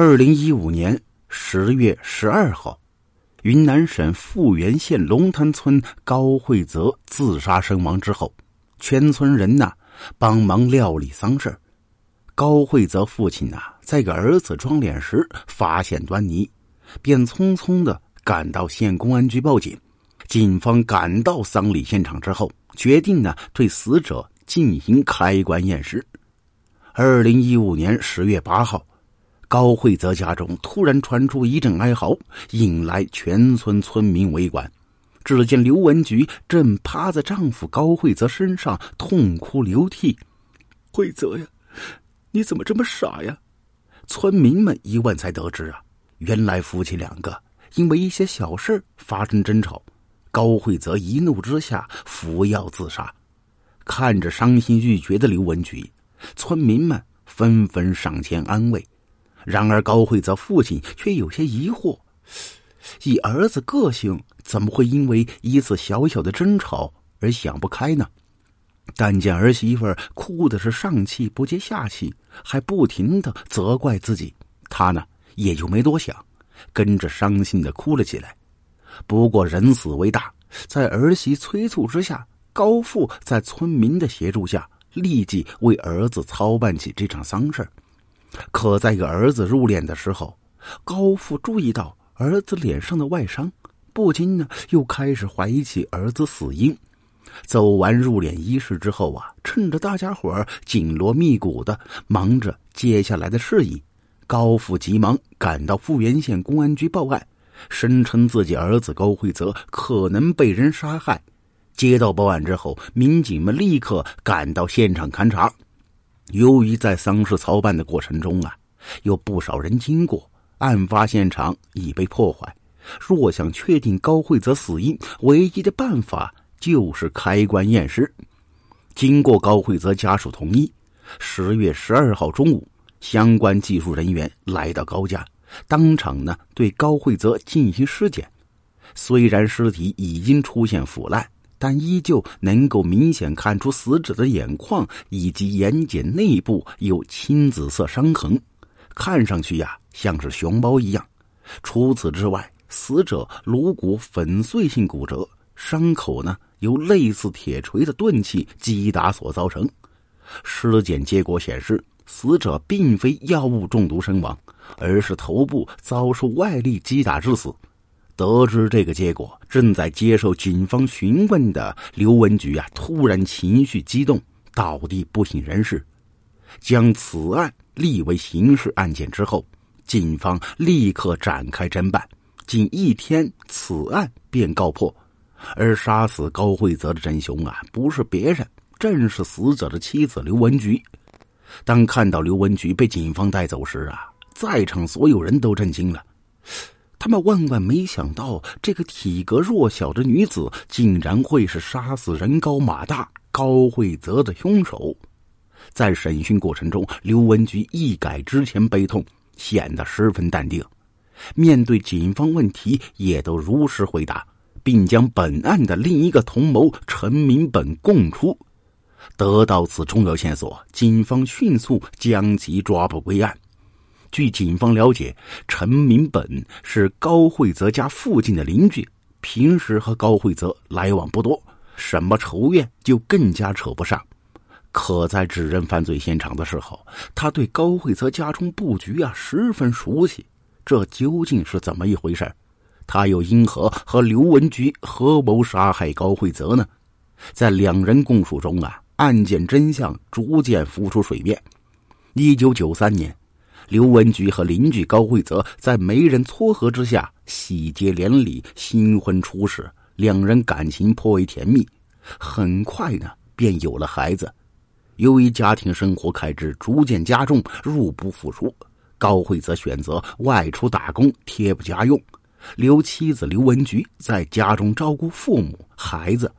二零一五年十月十二号，云南省富源县龙潭村高慧泽自杀身亡之后，全村人呐帮忙料理丧事高慧泽父亲呐在给儿子装殓时发现端倪，便匆匆的赶到县公安局报警。警方赶到丧礼现场之后，决定呢对死者进行开棺验尸。二零一五年十月八号。高慧泽家中突然传出一阵哀嚎，引来全村村民围观。只见刘文菊正趴在丈夫高慧泽身上痛哭流涕。慧泽呀，你怎么这么傻呀？村民们一问才得知啊，原来夫妻两个因为一些小事发生争吵，高慧泽一怒之下服药自杀。看着伤心欲绝的刘文菊，村民们纷纷上前安慰。然而，高慧泽父亲却有些疑惑：以儿子个性，怎么会因为一次小小的争吵而想不开呢？但见儿媳妇哭的是上气不接下气，还不停的责怪自己，他呢也就没多想，跟着伤心的哭了起来。不过人死为大，在儿媳催促之下，高父在村民的协助下，立即为儿子操办起这场丧事可在给儿子入殓的时候，高父注意到儿子脸上的外伤，不禁呢又开始怀疑起儿子死因。走完入殓仪式之后啊，趁着大家伙紧锣密鼓的忙着接下来的事宜，高父急忙赶到富源县公安局报案，声称自己儿子高慧泽可能被人杀害。接到报案之后，民警们立刻赶到现场勘查。由于在丧事操办的过程中啊，有不少人经过，案发现场已被破坏。若想确定高慧泽死因，唯一的办法就是开棺验尸。经过高慧泽家属同意，十月十二号中午，相关技术人员来到高家，当场呢对高慧泽进行尸检。虽然尸体已经出现腐烂。但依旧能够明显看出死者的眼眶以及眼睑内部有青紫色伤痕，看上去呀像是熊猫一样。除此之外，死者颅骨粉碎性骨折，伤口呢由类似铁锤的钝器击打所造成。尸检结果显示，死者并非药物中毒身亡，而是头部遭受外力击打致死。得知这个结果，正在接受警方询问的刘文菊啊，突然情绪激动，倒地不省人事。将此案立为刑事案件之后，警方立刻展开侦办。仅一天，此案便告破。而杀死高慧泽的真凶啊，不是别人，正是死者的妻子刘文菊。当看到刘文菊被警方带走时啊，在场所有人都震惊了。他们万万没想到，这个体格弱小的女子竟然会是杀死人高马大高慧泽的凶手。在审讯过程中，刘文菊一改之前悲痛，显得十分淡定。面对警方问题，也都如实回答，并将本案的另一个同谋陈明本供出。得到此重要线索，警方迅速将其抓捕归案。据警方了解，陈明本是高慧泽家附近的邻居，平时和高慧泽来往不多，什么仇怨就更加扯不上。可在指认犯罪现场的时候，他对高慧泽家中布局啊十分熟悉，这究竟是怎么一回事？他又因何和刘文菊合谋杀害高慧泽呢？在两人供述中啊，案件真相逐渐浮出水面。一九九三年。刘文菊和邻居高慧泽在媒人撮合之下，喜结连理，新婚初始，两人感情颇为甜蜜。很快呢，便有了孩子。由于家庭生活开支逐渐加重，入不敷出，高慧泽选择外出打工贴补家用，留妻子刘文菊在家中照顾父母、孩子。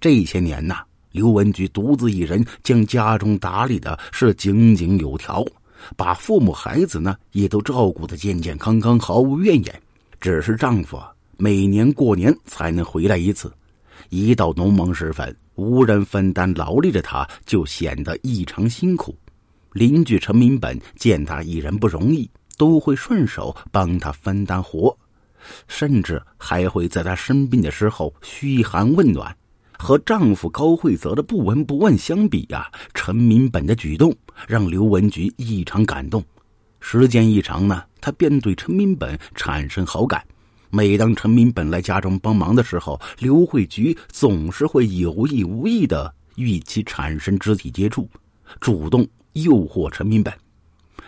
这些年呐，刘文菊独自一人将家中打理的是井井有条。把父母孩子呢也都照顾的健健康康，毫无怨言。只是丈夫每年过年才能回来一次，一到农忙时分，无人分担劳力的他，就显得异常辛苦。邻居陈明本见他一人不容易，都会顺手帮他分担活，甚至还会在他生病的时候嘘寒问暖。和丈夫高慧泽的不闻不问相比呀，陈明本的举动让刘文菊异常感动。时间一长呢，她便对陈明本产生好感。每当陈明本来家中帮忙的时候，刘慧菊总是会有意无意的与其产生肢体接触，主动诱惑陈明本。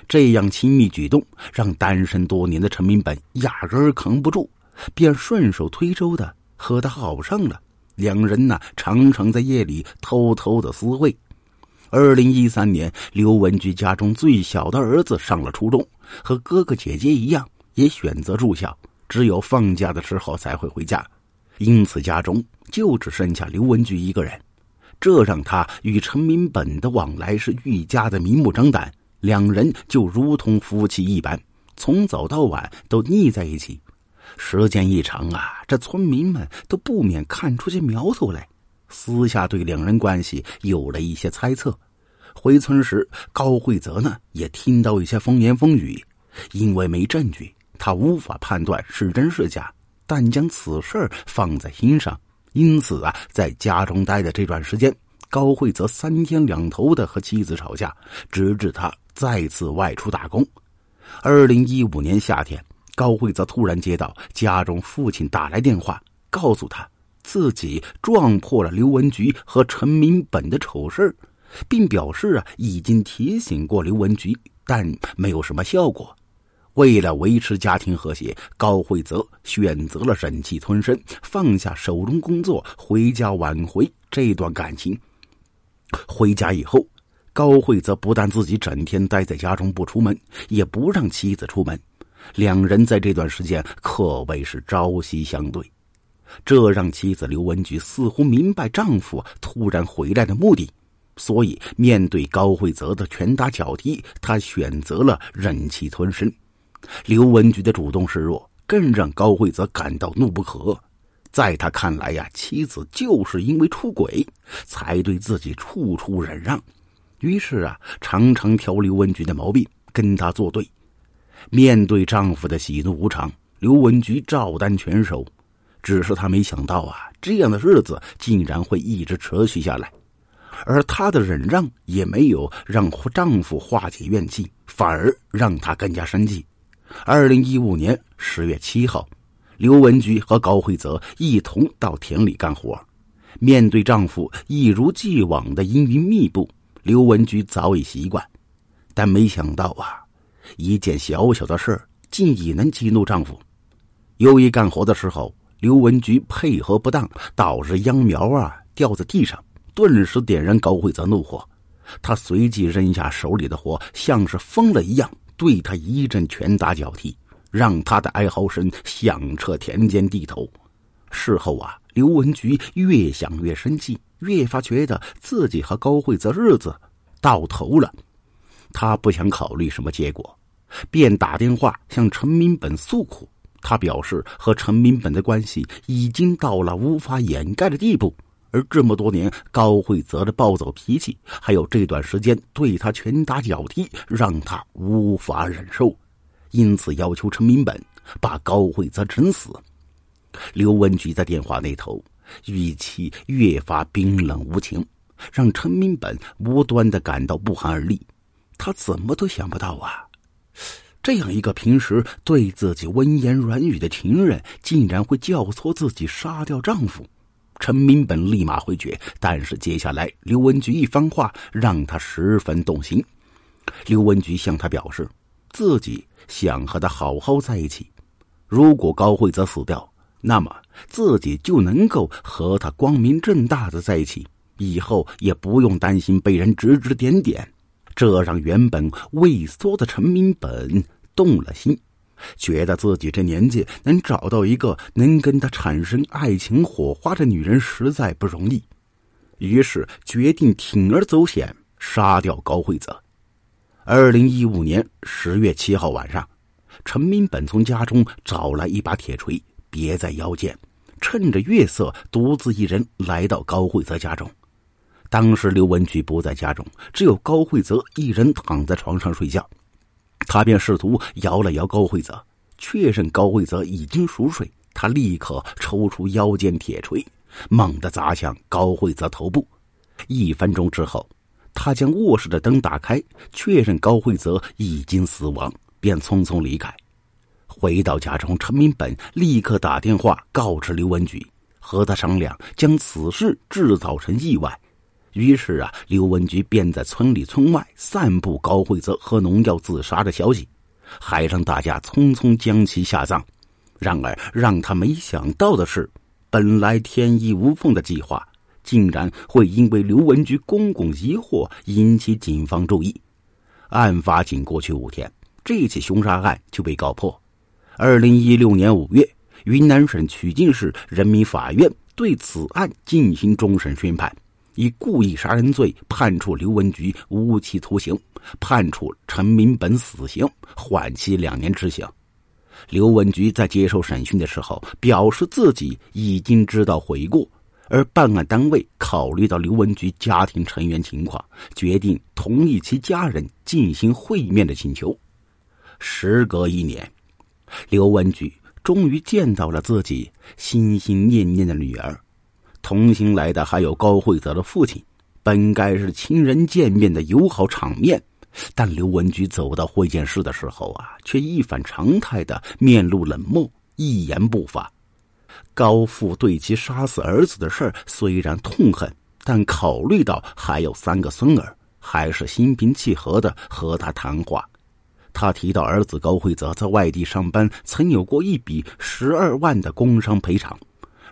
这样亲密举动让单身多年的陈明本压根儿扛不住，便顺手推舟的和他好上了。两人呢，常常在夜里偷偷的私会。二零一三年，刘文菊家中最小的儿子上了初中，和哥哥姐姐一样，也选择住校，只有放假的时候才会回家。因此，家中就只剩下刘文菊一个人，这让他与陈明本的往来是愈加的明目张胆。两人就如同夫妻一般，从早到晚都腻在一起。时间一长啊，这村民们都不免看出些苗头来，私下对两人关系有了一些猜测。回村时，高慧泽呢也听到一些风言风语，因为没证据，他无法判断是真是假，但将此事放在心上。因此啊，在家中待的这段时间，高慧泽三天两头的和妻子吵架，直至他再次外出打工。二零一五年夏天。高慧则突然接到家中父亲打来电话，告诉他自己撞破了刘文菊和陈明本的丑事并表示啊已经提醒过刘文菊，但没有什么效果。为了维持家庭和谐，高慧泽选择了忍气吞声，放下手中工作，回家挽回这段感情。回家以后，高慧则不但自己整天待在家中不出门，也不让妻子出门。两人在这段时间可谓是朝夕相对，这让妻子刘文菊似乎明白丈夫突然回来的目的，所以面对高慧泽的拳打脚踢，她选择了忍气吞声。刘文菊的主动示弱，更让高慧泽感到怒不可遏。在他看来呀，妻子就是因为出轨，才对自己处处忍让，于是啊，常常挑刘文菊的毛病，跟他作对。面对丈夫的喜怒无常，刘文菊照单全收。只是她没想到啊，这样的日子竟然会一直持续下来。而她的忍让也没有让丈夫化解怨气，反而让她更加生气。二零一五年十月七号，刘文菊和高慧泽一同到田里干活。面对丈夫一如既往的阴云密布，刘文菊早已习惯，但没想到啊。一件小小的事竟也能激怒丈夫。由于干活的时候，刘文菊配合不当，导致秧苗啊掉在地上，顿时点燃高慧泽怒火。他随即扔下手里的活，像是疯了一样，对他一阵拳打脚踢，让他的哀嚎声响彻田间地头。事后啊，刘文菊越想越生气，越发觉得自己和高慧泽日子到头了。他不想考虑什么结果，便打电话向陈明本诉苦。他表示和陈明本的关系已经到了无法掩盖的地步，而这么多年高慧泽的暴走脾气，还有这段时间对他拳打脚踢，让他无法忍受，因此要求陈明本把高慧泽整死。刘文菊在电话那头语气越发冰冷无情，让陈明本无端的感到不寒而栗。他怎么都想不到啊！这样一个平时对自己温言软语的情人，竟然会教唆自己杀掉丈夫。陈明本立马回绝，但是接下来刘文菊一番话让他十分动心。刘文菊向他表示，自己想和他好好在一起。如果高慧泽死掉，那么自己就能够和他光明正大的在一起，以后也不用担心被人指指点点。这让原本畏缩的陈明本动了心，觉得自己这年纪能找到一个能跟他产生爱情火花的女人实在不容易，于是决定铤而走险，杀掉高慧泽。二零一五年十月七号晚上，陈明本从家中找来一把铁锤，别在腰间，趁着月色，独自一人来到高慧泽家中。当时刘文菊不在家中，只有高慧泽一人躺在床上睡觉。他便试图摇了摇高慧泽，确认高慧泽已经熟睡。他立刻抽出腰间铁锤，猛地砸向高慧泽头部。一分钟之后，他将卧室的灯打开，确认高慧泽已经死亡，便匆匆离开。回到家中，陈明本立刻打电话告知刘文举，和他商量将此事制造成意外。于是啊，刘文菊便在村里村外散布高慧泽喝农药自杀的消息，还让大家匆匆将其下葬。然而，让他没想到的是，本来天衣无缝的计划，竟然会因为刘文菊公公疑惑引起警方注意。案发仅过去五天，这起凶杀案就被告破。二零一六年五月，云南省曲靖市人民法院对此案进行终审宣判，以故意杀人罪判处刘文菊无期徒刑，判处陈明本死刑，缓期两年执行。刘文菊在接受审讯的时候表示，自己已经知道悔过，而办案单位考虑到刘文菊家庭成员情况，决定同意其家人进行会面的请求。时隔一年，刘文菊终于见到了自己心心念念的女儿，同行来的还有高慧泽的父亲，本该是亲人见面的友好场面。但刘文菊走到会见室的时候啊，却一反常态的面露冷漠，一言不发。高父对其杀死儿子的事儿虽然痛恨，但考虑到还有三个孙儿，还是心平气和的和他谈话。他提到儿子高慧泽在外地上班，曾有过一笔十二万的工伤赔偿。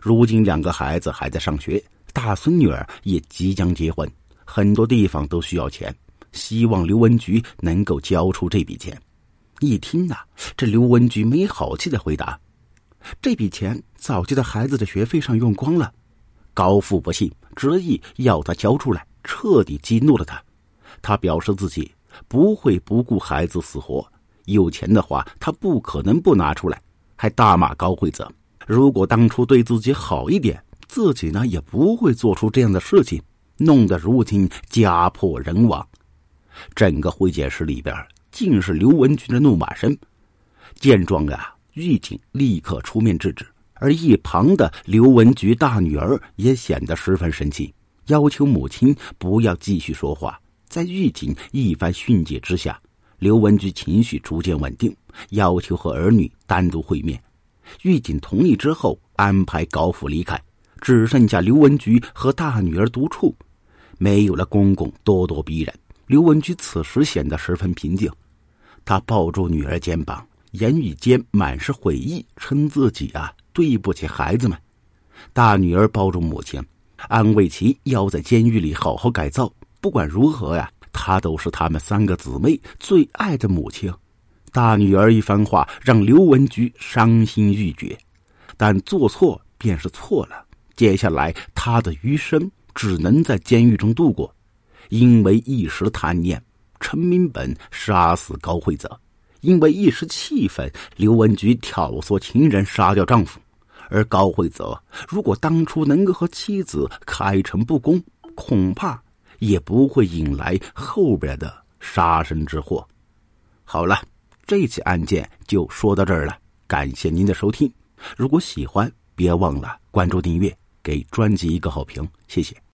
如今两个孩子还在上学，大孙女儿也即将结婚，很多地方都需要钱。希望刘文菊能够交出这笔钱。一听呐，这刘文菊没好气的回答：“这笔钱早就在孩子的学费上用光了。”高富不信，执意要他交出来，彻底激怒了他。他表示自己不会不顾孩子死活，有钱的话他不可能不拿出来，还大骂高慧泽：“如果当初对自己好一点，自己呢也不会做出这样的事情，弄得如今家破人亡。”整个会见室里边尽是刘文军的怒骂声。见状啊，狱警立刻出面制止，而一旁的刘文菊大女儿也显得十分生气，要求母亲不要继续说话。在狱警一番训诫之下，刘文菊情绪逐渐稳定，要求和儿女单独会面。狱警同意之后，安排高福离开，只剩下刘文菊和大女儿独处，没有了公公咄咄逼人。刘文菊此时显得十分平静，他抱住女儿肩膀，言语间满是悔意，称自己啊对不起孩子们。大女儿抱住母亲，安慰其要在监狱里好好改造。不管如何呀，她都是他们三个姊妹最爱的母亲。大女儿一番话让刘文菊伤心欲绝，但做错便是错了。接下来她的余生只能在监狱中度过。因为一时贪念，陈明本杀死高慧泽；因为一时气愤，刘文菊挑唆情人杀掉丈夫。而高慧泽如果当初能够和妻子开诚布公，恐怕也不会引来后边的杀身之祸。好了，这起案件就说到这儿了。感谢您的收听，如果喜欢，别忘了关注订阅，给专辑一个好评，谢谢。